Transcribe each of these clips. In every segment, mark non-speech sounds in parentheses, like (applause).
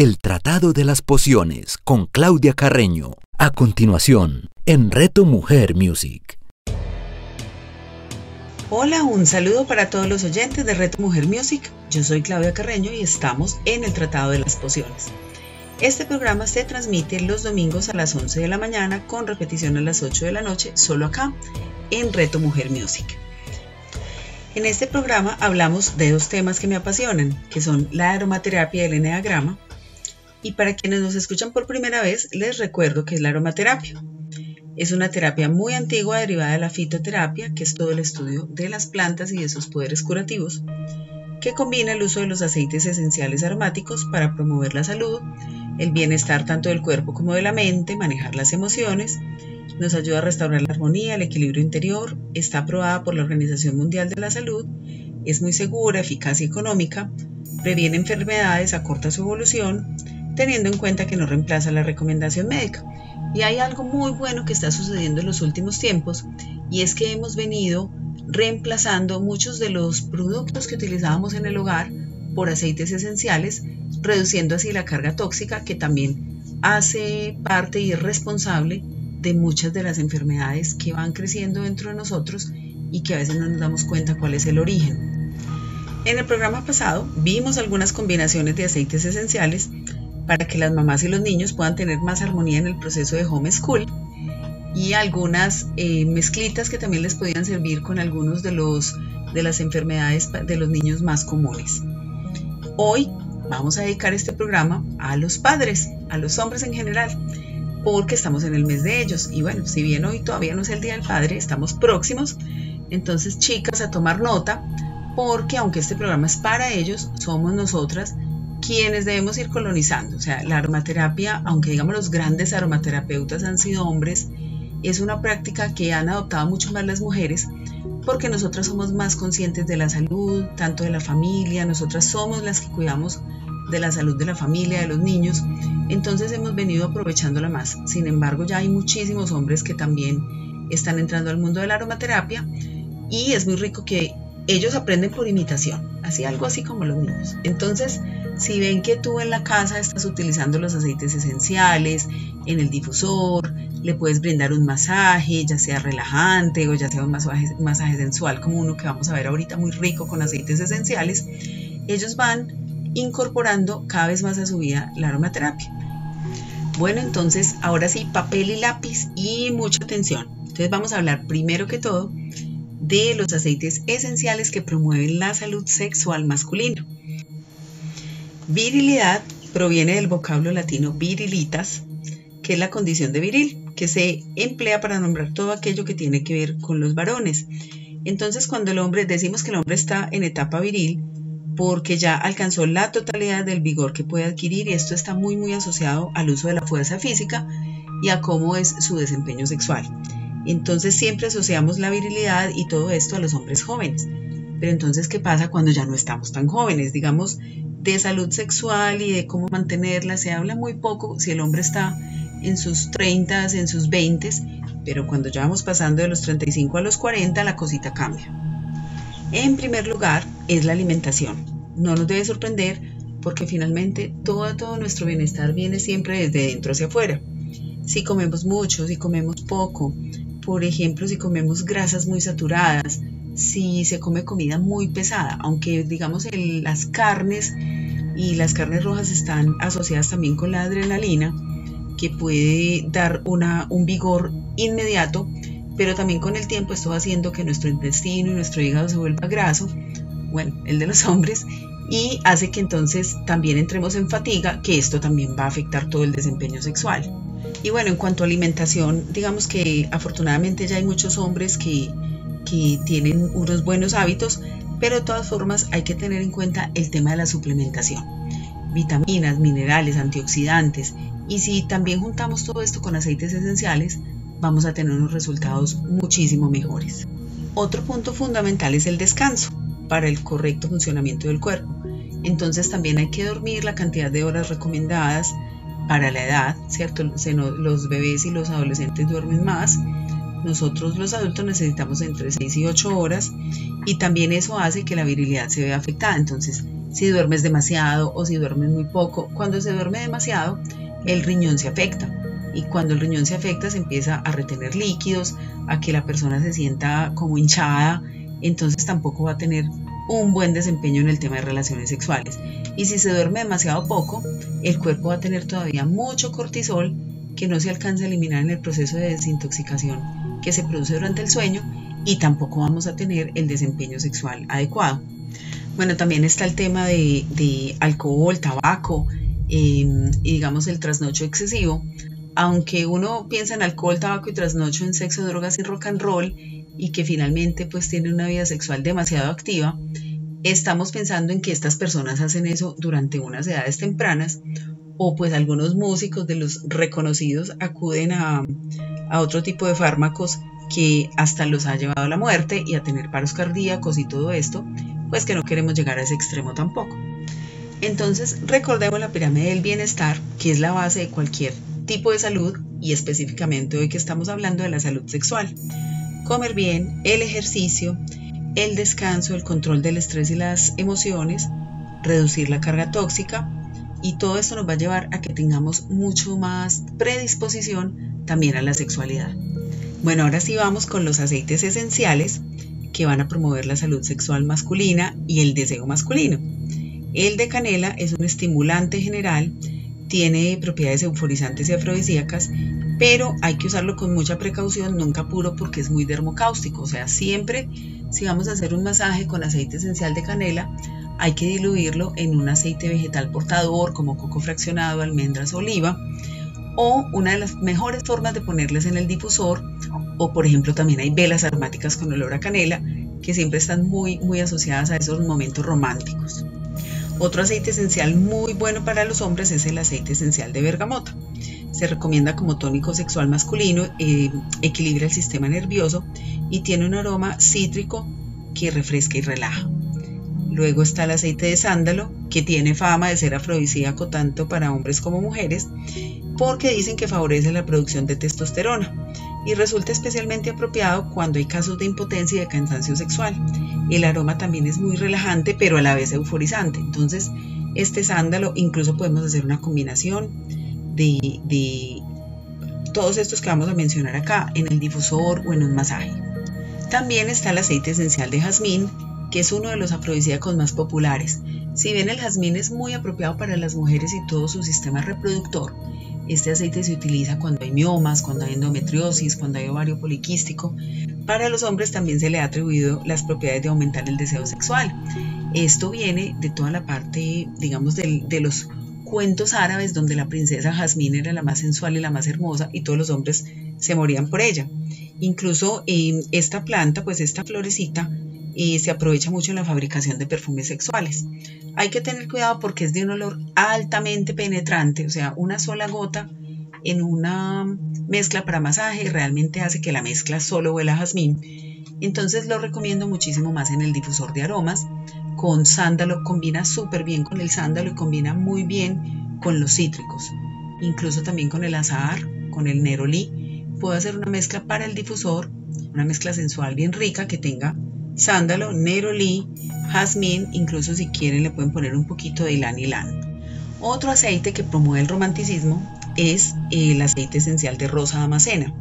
El Tratado de las Pociones con Claudia Carreño. A continuación, en Reto Mujer Music. Hola, un saludo para todos los oyentes de Reto Mujer Music. Yo soy Claudia Carreño y estamos en el Tratado de las Pociones. Este programa se transmite los domingos a las 11 de la mañana con repetición a las 8 de la noche, solo acá, en Reto Mujer Music. En este programa hablamos de dos temas que me apasionan, que son la aromaterapia y el eneagrama. Y para quienes nos escuchan por primera vez, les recuerdo que es la aromaterapia. Es una terapia muy antigua derivada de la fitoterapia, que es todo el estudio de las plantas y de sus poderes curativos, que combina el uso de los aceites esenciales aromáticos para promover la salud, el bienestar tanto del cuerpo como de la mente, manejar las emociones, nos ayuda a restaurar la armonía, el equilibrio interior, está aprobada por la Organización Mundial de la Salud, es muy segura, eficaz y económica, previene enfermedades, acorta su evolución, teniendo en cuenta que no reemplaza la recomendación médica. Y hay algo muy bueno que está sucediendo en los últimos tiempos y es que hemos venido reemplazando muchos de los productos que utilizábamos en el hogar por aceites esenciales, reduciendo así la carga tóxica que también hace parte y es responsable de muchas de las enfermedades que van creciendo dentro de nosotros y que a veces no nos damos cuenta cuál es el origen. En el programa pasado vimos algunas combinaciones de aceites esenciales para que las mamás y los niños puedan tener más armonía en el proceso de homeschool y algunas eh, mezclitas que también les podían servir con algunos de, los, de las enfermedades de los niños más comunes. Hoy vamos a dedicar este programa a los padres, a los hombres en general, porque estamos en el mes de ellos. Y bueno, si bien hoy todavía no es el Día del Padre, estamos próximos. Entonces, chicas, a tomar nota, porque aunque este programa es para ellos, somos nosotras quienes debemos ir colonizando. O sea, la aromaterapia, aunque digamos los grandes aromaterapeutas han sido hombres, es una práctica que han adoptado mucho más las mujeres porque nosotras somos más conscientes de la salud, tanto de la familia, nosotras somos las que cuidamos de la salud de la familia, de los niños, entonces hemos venido aprovechándola más. Sin embargo, ya hay muchísimos hombres que también están entrando al mundo de la aromaterapia y es muy rico que ellos aprenden por imitación, así algo así como los niños. Entonces, si ven que tú en la casa estás utilizando los aceites esenciales, en el difusor, le puedes brindar un masaje, ya sea relajante o ya sea un masaje, masaje sensual como uno que vamos a ver ahorita muy rico con aceites esenciales, ellos van incorporando cada vez más a su vida la aromaterapia. Bueno, entonces ahora sí, papel y lápiz y mucha atención. Entonces vamos a hablar primero que todo de los aceites esenciales que promueven la salud sexual masculina. Virilidad proviene del vocablo latino virilitas, que es la condición de viril, que se emplea para nombrar todo aquello que tiene que ver con los varones. Entonces, cuando el hombre decimos que el hombre está en etapa viril, porque ya alcanzó la totalidad del vigor que puede adquirir y esto está muy muy asociado al uso de la fuerza física y a cómo es su desempeño sexual. Entonces siempre asociamos la virilidad y todo esto a los hombres jóvenes. Pero entonces, ¿qué pasa cuando ya no estamos tan jóvenes? Digamos, de salud sexual y de cómo mantenerla se habla muy poco si el hombre está en sus 30, en sus 20, pero cuando ya vamos pasando de los 35 a los 40 la cosita cambia. En primer lugar es la alimentación. No nos debe sorprender porque finalmente todo, todo nuestro bienestar viene siempre desde dentro hacia afuera. Si comemos mucho, si comemos poco, por ejemplo, si comemos grasas muy saturadas, si se come comida muy pesada, aunque digamos las carnes y las carnes rojas están asociadas también con la adrenalina, que puede dar una, un vigor inmediato, pero también con el tiempo esto va haciendo que nuestro intestino y nuestro hígado se vuelva graso, bueno, el de los (laughs) hombres, y hace que entonces también entremos en fatiga, que esto también va a afectar todo el desempeño sexual. Y bueno, en cuanto a alimentación, digamos que afortunadamente ya hay muchos hombres que, que tienen unos buenos hábitos, pero de todas formas hay que tener en cuenta el tema de la suplementación. Vitaminas, minerales, antioxidantes. Y si también juntamos todo esto con aceites esenciales, vamos a tener unos resultados muchísimo mejores. Otro punto fundamental es el descanso para el correcto funcionamiento del cuerpo. Entonces también hay que dormir la cantidad de horas recomendadas, para la edad, ¿cierto? Los bebés y los adolescentes duermen más. Nosotros los adultos necesitamos entre 6 y 8 horas y también eso hace que la virilidad se vea afectada. Entonces, si duermes demasiado o si duermes muy poco. Cuando se duerme demasiado, el riñón se afecta y cuando el riñón se afecta se empieza a retener líquidos, a que la persona se sienta como hinchada, entonces tampoco va a tener un buen desempeño en el tema de relaciones sexuales. Y si se duerme demasiado poco, el cuerpo va a tener todavía mucho cortisol que no se alcanza a eliminar en el proceso de desintoxicación que se produce durante el sueño y tampoco vamos a tener el desempeño sexual adecuado. Bueno, también está el tema de, alcohol, tabaco em, y digamos el trasnocho excesivo. Aunque uno piensa en alcohol, tabaco y trasnocho, en sexo, drogas y rock and roll y que finalmente pues tiene una vida sexual demasiado activa, estamos pensando en que estas personas hacen eso durante unas edades tempranas o pues algunos músicos de los reconocidos acuden a, a otro tipo de fármacos que hasta los ha llevado a la muerte y a tener paros cardíacos y todo esto, pues que no queremos llegar a ese extremo tampoco. Entonces, recordemos la pirámide del bienestar, que es la base de cualquier tipo de salud y específicamente hoy que estamos hablando de la salud sexual. Comer bien, el ejercicio, el descanso, el control del estrés y las emociones, reducir la carga tóxica y todo esto nos va a llevar a que tengamos mucho más predisposición también a la sexualidad. Bueno, ahora sí vamos con los aceites esenciales que van a promover la salud sexual masculina y el deseo masculino. El de canela es un estimulante general, tiene propiedades euforizantes y afrodisíacas, pero hay que usarlo con mucha precaución, nunca puro porque es muy dermocáustico. O sea, siempre si vamos a hacer un masaje con aceite esencial de canela, hay que diluirlo en un aceite vegetal portador como coco fraccionado, almendras, oliva o una de las mejores formas de ponerles en el difusor o por ejemplo también hay velas aromáticas con olor a canela que siempre están muy muy asociadas a esos momentos románticos. Otro aceite esencial muy bueno para los hombres es el aceite esencial de bergamota. Se recomienda como tónico sexual masculino, eh, equilibra el sistema nervioso y tiene un aroma cítrico que refresca y relaja. Luego está el aceite de sándalo, que tiene fama de ser afrodisíaco tanto para hombres como mujeres, porque dicen que favorece la producción de testosterona y resulta especialmente apropiado cuando hay casos de impotencia y de cansancio sexual. El aroma también es muy relajante, pero a la vez euforizante. Entonces, este sándalo, incluso podemos hacer una combinación de, de todos estos que vamos a mencionar acá en el difusor o en un masaje. También está el aceite esencial de jazmín, que es uno de los afrodisíacos más populares. Si bien el jazmín es muy apropiado para las mujeres y todo su sistema reproductor, este aceite se utiliza cuando hay miomas, cuando hay endometriosis, cuando hay ovario poliquístico. Para los hombres también se le ha atribuido las propiedades de aumentar el deseo sexual. Esto viene de toda la parte, digamos, de, de los cuentos árabes donde la princesa Jazmín era la más sensual y la más hermosa y todos los hombres se morían por ella. Incluso en esta planta, pues esta florecita, y se aprovecha mucho en la fabricación de perfumes sexuales. Hay que tener cuidado porque es de un olor altamente penetrante, o sea, una sola gota en una mezcla para masaje realmente hace que la mezcla solo huela a jazmín. Entonces lo recomiendo muchísimo más en el difusor de aromas. Con sándalo combina súper bien con el sándalo y combina muy bien con los cítricos. Incluso también con el azahar, con el neroli. Puedo hacer una mezcla para el difusor, una mezcla sensual bien rica que tenga sándalo, neroli, jazmín, incluso si quieren le pueden poner un poquito de ylang ylang. Otro aceite que promueve el romanticismo es el aceite esencial de rosa damascena.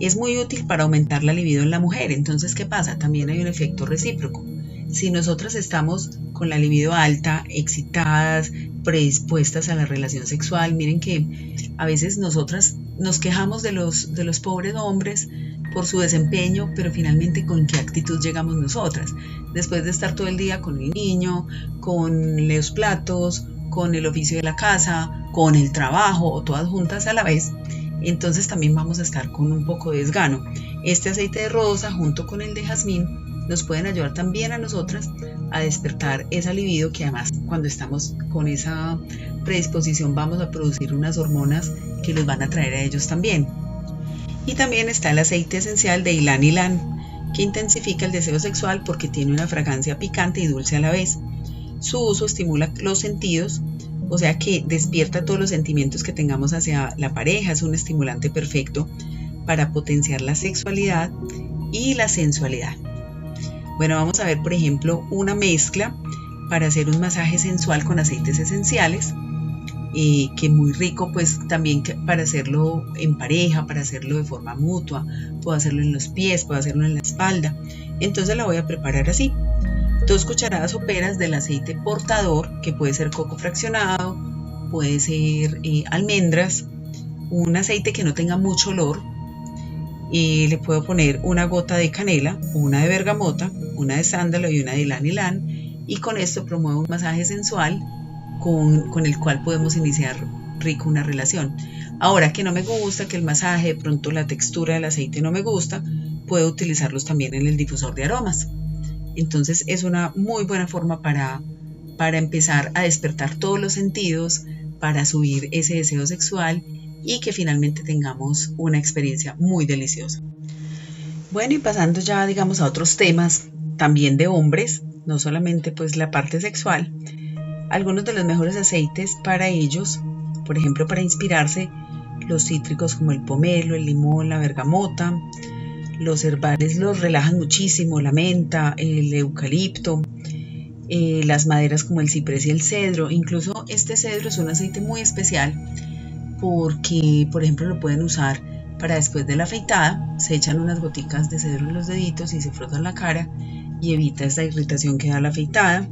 Es muy útil para aumentar la libido en la mujer, entonces ¿qué pasa? También hay un efecto recíproco. Si nosotras estamos con la libido alta, excitadas, predispuestas a la relación sexual, miren que a veces nosotras nos quejamos de los, de los pobres hombres por su desempeño, pero finalmente con qué actitud llegamos nosotras. Después de estar todo el día con el niño, con los platos, con el oficio de la casa, con el trabajo o todas juntas a la vez, entonces también vamos a estar con un poco de desgano. Este aceite de rosa junto con el de jazmín nos pueden ayudar también a nosotras a despertar esa libido que además cuando estamos con esa predisposición vamos a producir unas hormonas que los van a traer a ellos también. Y también está el aceite esencial de Ilan Ilan, que intensifica el deseo sexual porque tiene una fragancia picante y dulce a la vez. Su uso estimula los sentidos, o sea que despierta todos los sentimientos que tengamos hacia la pareja, es un estimulante perfecto para potenciar la sexualidad y la sensualidad. Bueno, vamos a ver por ejemplo una mezcla para hacer un masaje sensual con aceites esenciales, eh, que muy rico pues también para hacerlo en pareja, para hacerlo de forma mutua, puedo hacerlo en los pies, puedo hacerlo en la espalda. Entonces la voy a preparar así. Dos cucharadas soperas del aceite portador, que puede ser coco fraccionado, puede ser eh, almendras, un aceite que no tenga mucho olor, y le puedo poner una gota de canela, una de bergamota, una de sándalo y una de ylang y con esto promuevo un masaje sensual con, el cual podemos iniciar rico una relación. Ahora que no me gusta, que el masaje, de pronto la textura del aceite no me gusta, puedo utilizarlos también en el difusor de aromas. Entonces es una muy buena forma para, para empezar a despertar todos los sentidos, para subir ese deseo sexual y que finalmente tengamos una experiencia muy deliciosa. Bueno, y pasando ya, digamos, a otros temas también de hombres, no solamente pues la parte sexual, algunos de los mejores aceites para ellos, por ejemplo, para inspirarse, los cítricos como el pomelo, el limón, la bergamota, los herbales los relajan muchísimo, la menta, el eucalipto, eh, las maderas como el ciprés y el cedro. Incluso este cedro es un aceite muy especial porque, por ejemplo, lo pueden usar para después de la afeitada, se echan unas goticas de cedro en los deditos y se frotan la cara y evita esta irritación que da la afeitada.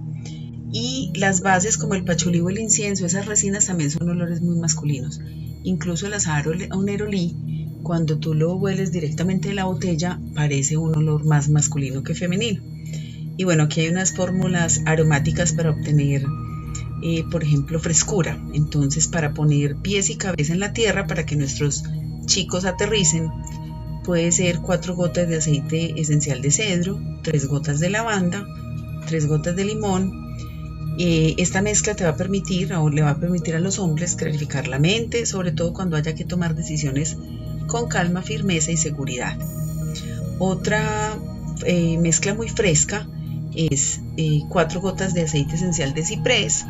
Y las bases como el pachulí o el incienso, esas resinas también son olores muy masculinos. Incluso el azahar o un nerolí, cuando tú lo hueles directamente de la botella, parece un olor más masculino que femenino. Y bueno, aquí hay unas fórmulas aromáticas para obtener eh, por ejemplo, frescura. Entonces, para poner pies y cabeza en la tierra, para que nuestros chicos aterricen, puede ser cuatro gotas de aceite esencial de cedro, tres gotas de lavanda, tres gotas de limón. Eh, esta mezcla te va a permitir o le va a permitir a los hombres clarificar la mente, sobre todo cuando haya que tomar decisiones con calma, firmeza y seguridad. Otra eh, mezcla muy fresca es cuatro gotas de aceite esencial de ciprés,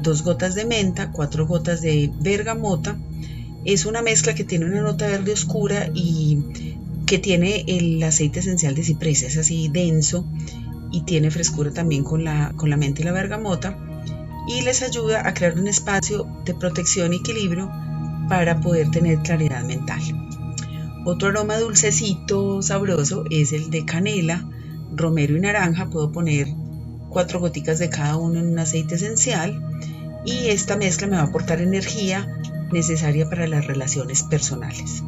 dos gotas de menta, cuatro gotas de bergamota. Es una mezcla que tiene una nota verde oscura y que tiene el aceite esencial de ciprés, es así denso y tiene frescura también con la, con la menta y la bergamota y les ayuda a crear un espacio de protección y equilibrio para poder tener claridad mental. Otro aroma dulcecito, sabroso, es el de canela, romero y naranja. Puedo poner cuatro goticas de cada uno en un aceite esencial y esta mezcla me va a aportar energía necesaria para las relaciones personales.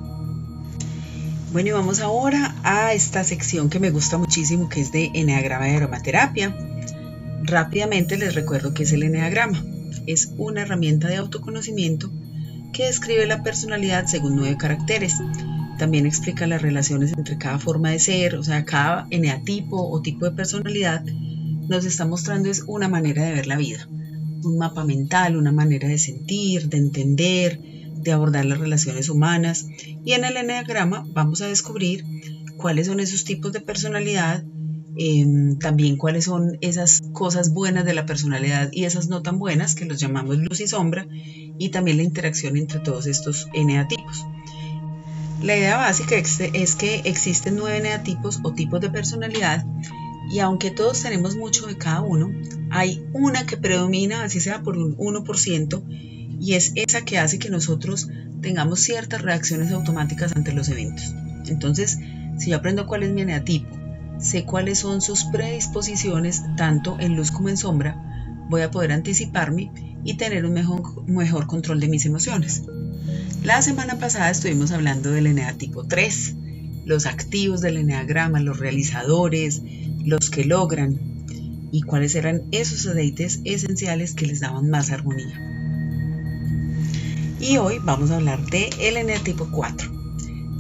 Bueno, y vamos ahora a esta sección que me gusta muchísimo, que es de Enneagrama y Aromaterapia. Rápidamente les recuerdo que es el Enneagrama. Es una herramienta de autoconocimiento que describe la personalidad según nueve caracteres. También explica las relaciones entre cada forma de ser, o sea, cada eneatipo o tipo de personalidad nos está mostrando es una manera de ver la vida, un mapa mental, una manera de sentir, de entender, de abordar las relaciones humanas. Y en el enneagrama vamos a descubrir cuáles son esos tipos de personalidad, em, también cuáles son esas cosas buenas de la personalidad y esas no tan buenas, que los llamamos luz y sombra, y también la interacción entre todos estos eneatipos. La idea básica es que existen nueve eneatipos o tipos de personalidad y aunque todos tenemos mucho de cada uno, hay una que predomina, así sea por un 1%, y es esa que hace que nosotros tengamos ciertas reacciones automáticas ante los eventos. Entonces, si yo aprendo cuál es mi eneatipo, sé cuáles son sus predisposiciones, tanto en luz como en sombra, voy a poder anticiparme y tener un mejor, mejor control de mis emociones. La semana pasada estuvimos hablando del eneatipo 3, los activos del eneagrama, los realizadores, los que logran y cuáles eran esos aceites esenciales que les daban más armonía. Y hoy vamos a hablar de el tipo 4.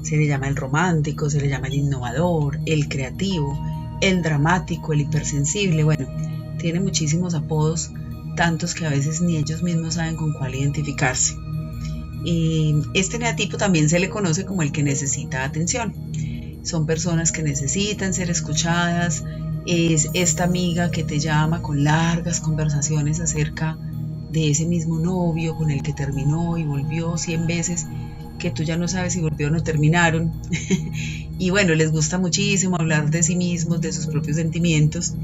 Se le llama el romántico, se le llama el innovador, el creativo, el dramático, el hipersensible. Bueno, tiene muchísimos apodos, tantos que a veces ni ellos mismos saben con cuál identificarse. Y este neatipo también se le conoce como el que necesita atención son personas que necesitan ser escuchadas, es esta amiga que te llama con largas conversaciones acerca de ese mismo novio con el que terminó y volvió 100 veces, que tú ya no sabes si volvió o no terminaron. (laughs) y bueno, les gusta muchísimo hablar de sí mismos, de sus propios sentimientos.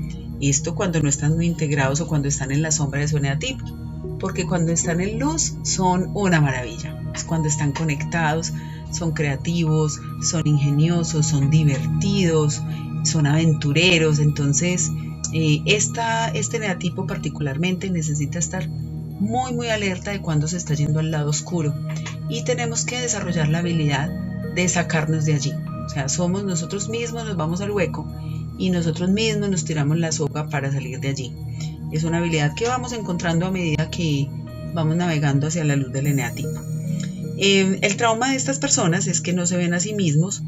Esto cuando no están muy integrados o cuando están en la sombra de su eneatipo. Porque cuando están en luz son una maravilla. Es cuando están conectados, son creativos, son ingeniosos, son divertidos, son aventureros. Entonces, eh, esta, este eneatipo particularmente necesita estar muy, muy alerta de cuando se está yendo al lado oscuro. Y tenemos que desarrollar la habilidad de sacarnos de allí. O sea, somos nosotros mismos, nos vamos al hueco y nosotros mismos nos tiramos la soga para salir de allí. Es una habilidad que vamos encontrando a medida que vamos navegando hacia la luz del eneatipo. Eh, el trauma de estas personas es que no se ven a sí mismos,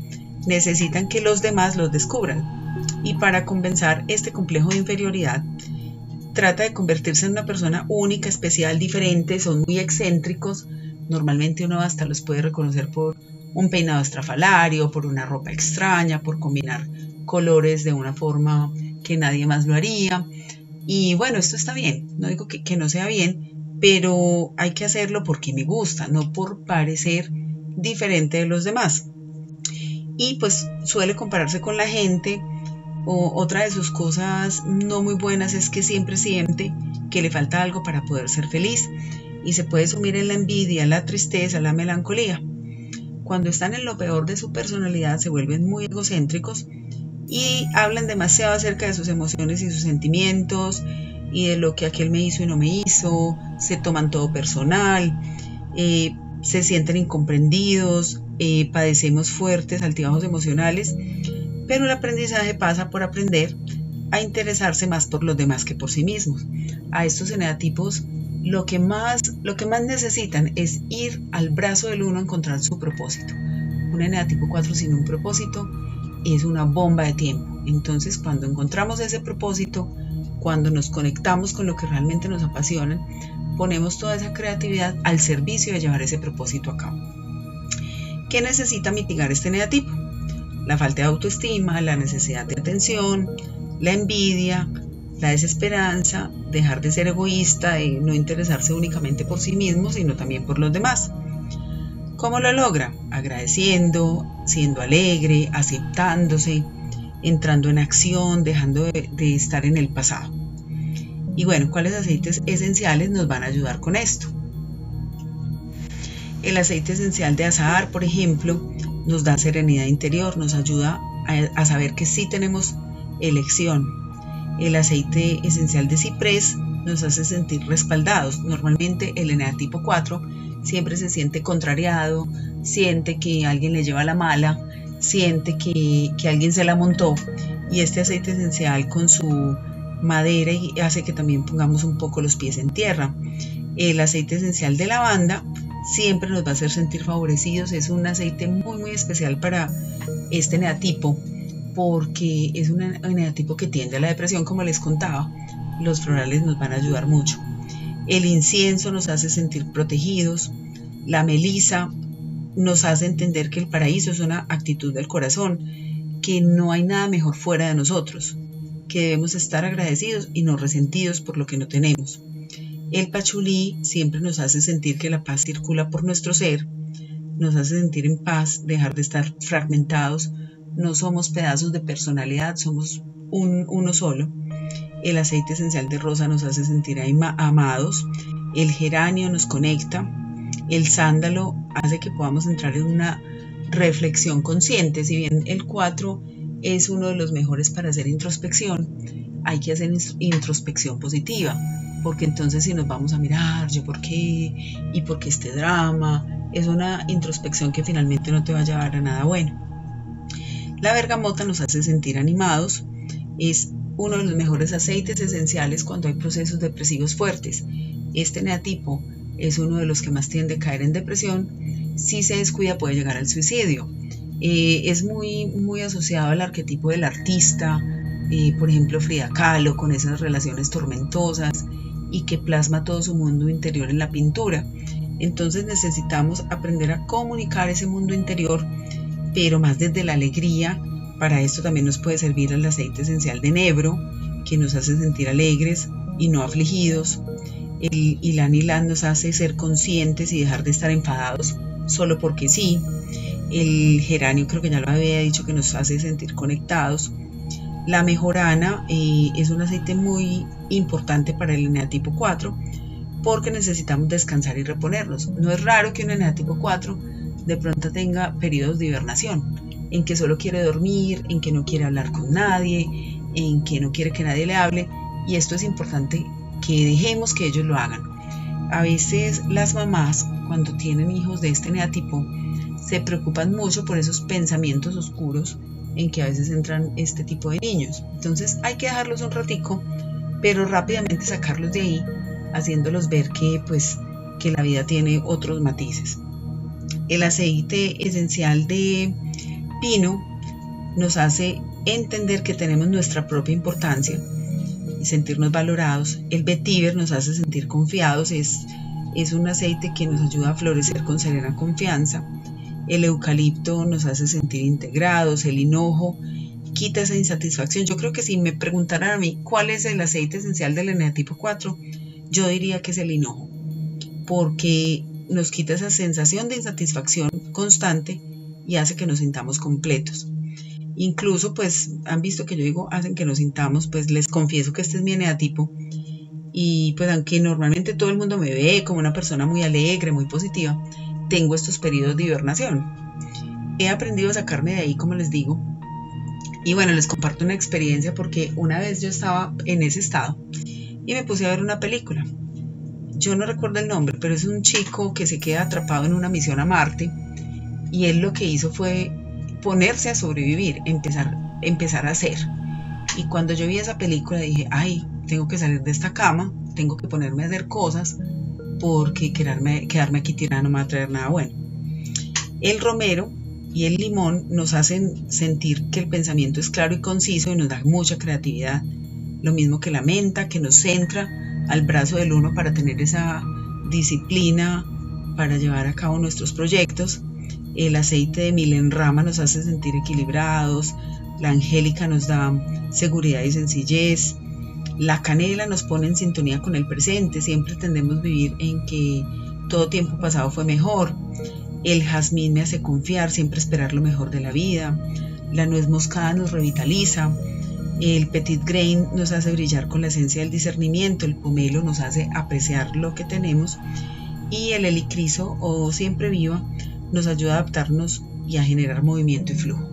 necesitan que los demás los descubran. Y para compensar este complejo de inferioridad, trata de convertirse en una persona única, especial, diferente, son muy excéntricos. Normalmente uno hasta los puede reconocer por un peinado estrafalario, por una ropa extraña, por combinar colores de una forma que nadie más lo haría. Y bueno, esto está bien, no digo que, no sea bien, pero hay que hacerlo porque me gusta, no por parecer diferente de los demás. Y pues suele compararse con la gente. O otra de sus cosas no muy buenas es que siempre siente que le falta algo para poder ser feliz y se puede sumir en la envidia, la tristeza, la melancolía. Cuando están en lo peor de su personalidad se vuelven muy egocéntricos y hablan demasiado acerca de sus emociones y sus sentimientos y de lo que aquel me hizo y no me hizo, se toman todo personal, eh, se sienten incomprendidos, eh, padecemos fuertes altibajos emocionales, pero el aprendizaje pasa por aprender a interesarse más por los demás que por sí mismos. A estos eneatipos lo que más, lo que más necesitan es ir al brazo del uno a encontrar su propósito. Un eneatipo 4 sin un propósito es una bomba de tiempo. Entonces, cuando encontramos ese propósito, cuando nos conectamos con lo que realmente nos apasiona, ponemos toda esa creatividad al servicio de llevar ese propósito a cabo. ¿Qué necesita mitigar este negativo? La falta de autoestima, la necesidad de atención, la envidia, la desesperanza, dejar de ser egoísta, de no interesarse únicamente por sí mismo, sino también por los demás. ¿Cómo lo logra? Agradeciendo, siendo alegre, aceptándose, entrando en acción, dejando de, estar en el pasado. Y bueno, ¿cuáles aceites esenciales nos van a ayudar con esto? El aceite esencial de azahar, por ejemplo, nos da serenidad interior, nos ayuda a saber que sí tenemos elección, el aceite esencial de ciprés nos hace sentir respaldados. Normalmente el eneatipo 4 siempre se siente contrariado, siente que alguien le lleva la mala, siente que, alguien se la montó y este aceite esencial con su madera hace que también pongamos un poco los pies en tierra. El aceite esencial de lavanda siempre nos va a hacer sentir favorecidos, es un aceite muy muy especial para este neatipo porque es un eneatipo que tiende a la depresión, como les contaba. Los florales nos van a ayudar mucho. El incienso nos hace sentir protegidos. La melisa nos hace entender que el paraíso es una actitud del corazón, que no hay nada mejor fuera de nosotros, que debemos estar agradecidos y no resentidos por lo que no tenemos. El pachulí siempre nos hace sentir que la paz circula por nuestro ser, nos hace sentir en paz, dejar de estar fragmentados, no somos pedazos de personalidad, somos un, uno solo. El aceite esencial de rosa nos hace sentir amados, el geranio nos conecta, el sándalo hace que podamos entrar en una reflexión consciente, si bien el 4 es uno de los mejores para hacer introspección, hay que hacer introspección positiva, porque entonces si nos vamos a mirar, yo por qué, y por qué este drama, es una introspección que finalmente no te va a llevar a nada bueno. La bergamota nos hace sentir animados, es uno de los mejores aceites esenciales cuando hay procesos depresivos fuertes. Este neatipo es uno de los que más tiende a caer en depresión. Si se descuida puede llegar al suicidio. Eh, es muy, muy asociado al arquetipo del artista, eh, por ejemplo Frida Kahlo, con esas relaciones tormentosas y que plasma todo su mundo interior en la pintura. Entonces necesitamos aprender a comunicar ese mundo interior pero más desde la alegría. Para esto también nos puede servir el aceite esencial de enebro, que nos hace sentir alegres y no afligidos. El ylan ylan nos hace ser conscientes y dejar de estar enfadados solo porque sí. El geranio creo que ya lo había dicho que nos hace sentir conectados. La mejorana eh, es un aceite muy importante para el eneatipo 4 porque necesitamos descansar y reponernos. No es raro que un eneatipo 4 de pronto tenga periodos de hibernación, en que solo quiere dormir, en que no quiere hablar con nadie, en que no quiere que nadie le hable. Y esto es importante que dejemos que ellos lo hagan. A veces las mamás, cuando tienen hijos de este eneatipo, se preocupan mucho por esos pensamientos oscuros en que a veces entran este tipo de niños. Entonces hay que dejarlos un ratico, pero rápidamente sacarlos de ahí, haciéndolos ver que pues que la vida tiene otros matices. El aceite esencial de pino nos hace entender que tenemos nuestra propia importancia y sentirnos valorados. El vetiver nos hace sentir confiados, es, es un aceite que nos ayuda a florecer con serena confianza. El eucalipto nos hace sentir integrados, el hinojo quita esa insatisfacción. Yo creo que si me preguntaran a mí cuál es el aceite esencial del eneatipo 4, yo diría que es el hinojo, porque nos quita esa sensación de insatisfacción constante y hace que nos sintamos completos. Incluso, pues, han visto que yo digo, hacen que nos sintamos, pues les confieso que este es mi eneatipo. Y pues aunque normalmente todo el mundo me ve como una persona muy alegre, muy positiva, tengo estos periodos de hibernación. He aprendido a sacarme de ahí, como les digo. Y bueno, les comparto una experiencia porque una vez yo estaba en ese estado y me puse a ver una película. Yo no recuerdo el nombre, pero es un chico que se queda atrapado en una misión a Marte y él lo que hizo fue ponerse a sobrevivir, empezar, empezar a hacer. Y cuando yo vi esa película dije, ay, tengo que salir de esta cama, tengo que ponerme a hacer cosas porque quedarme, quedarme aquí tirando no me va a traer nada bueno. El romero y el limón nos hacen sentir que el pensamiento es claro y conciso y nos da mucha creatividad. Lo mismo que la menta, que nos centra al brazo del uno para tener esa disciplina para llevar a cabo nuestros proyectos. El aceite de milenrama nos hace sentir equilibrados. La angélica nos da seguridad y sencillez. La canela nos pone en sintonía con el presente, siempre tendemos a vivir en que todo tiempo pasado fue mejor. El jazmín me hace confiar, siempre esperar lo mejor de la vida. La nuez moscada nos revitaliza. El petit grain nos hace brillar con la esencia del discernimiento. El pomelo nos hace apreciar lo que tenemos. Y el helicriso o siempre viva nos ayuda a adaptarnos y a generar movimiento y flujo.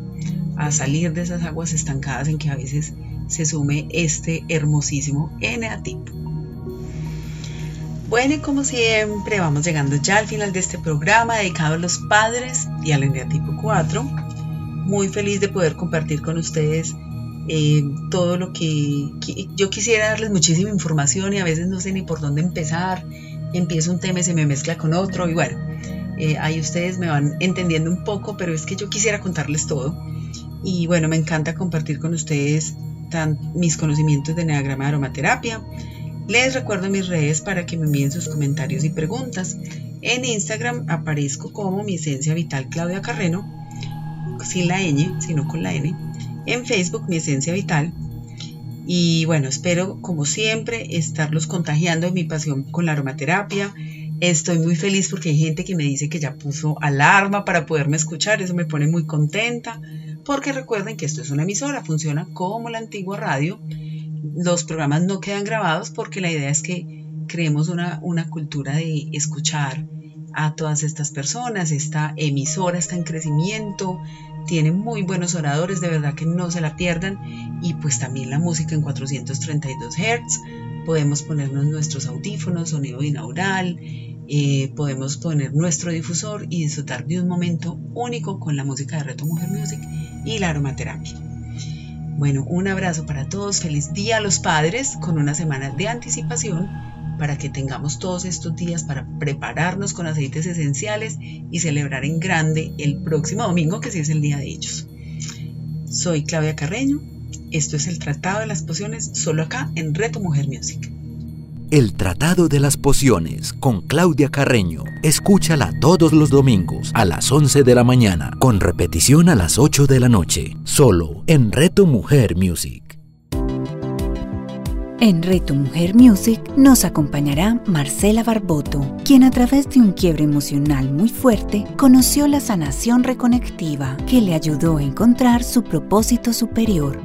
A salir de esas aguas estancadas en que a veces se sume este hermosísimo eneatipo. Bueno, y como siempre, vamos llegando ya al final de este programa dedicado a los padres y al eneatipo 4. Muy feliz de poder compartir con ustedes eh, todo lo que, yo quisiera darles muchísima información y a veces no sé ni por dónde empezar. Empiezo un tema y se me mezcla con otro y bueno, eh, ahí ustedes me van entendiendo un poco, pero es que yo quisiera contarles todo. Y bueno, me encanta compartir con ustedes mis conocimientos de Neagrama de Aromaterapia. Les recuerdo mis redes para que me envíen sus comentarios y preguntas. En Instagram aparezco como mi esencia vital Claudia Carreno, sin la ñ, sino con la N. En Facebook mi esencia vital. Y bueno, espero como siempre estarlos contagiando en mi pasión con la aromaterapia. Estoy muy feliz porque hay gente que me dice que ya puso alarma para poderme escuchar, eso me pone muy contenta porque recuerden que esto es una emisora, funciona como la antigua radio. Los programas no quedan grabados porque la idea es que creemos una, una cultura de escuchar a todas estas personas. Esta emisora está en crecimiento, tiene muy buenos oradores, de verdad que no se la pierdan. Y pues también la música en 432 Hz. Podemos ponernos nuestros audífonos, sonido binaural, eh, podemos poner nuestro difusor y disfrutar de un momento único con la música de Reto Mujer Music y la aromaterapia. Bueno, un abrazo para todos, feliz día a los padres con una semana de anticipación para que tengamos todos estos días para prepararnos con aceites esenciales y celebrar en grande el próximo domingo que sí es el día de ellos. Soy Claudia Carreño, esto es el Tratado de las Pociones solo acá en Reto Mujer Music. El Tratado de las Pociones con Claudia Carreño. Escúchala todos los domingos a las 11 de la mañana, con repetición a las 8 de la noche, solo en Reto Mujer Music. En Reto Mujer Music nos acompañará Marcela Barboto, quien a través de un quiebre emocional muy fuerte conoció la sanación reconectiva que le ayudó a encontrar su propósito superior.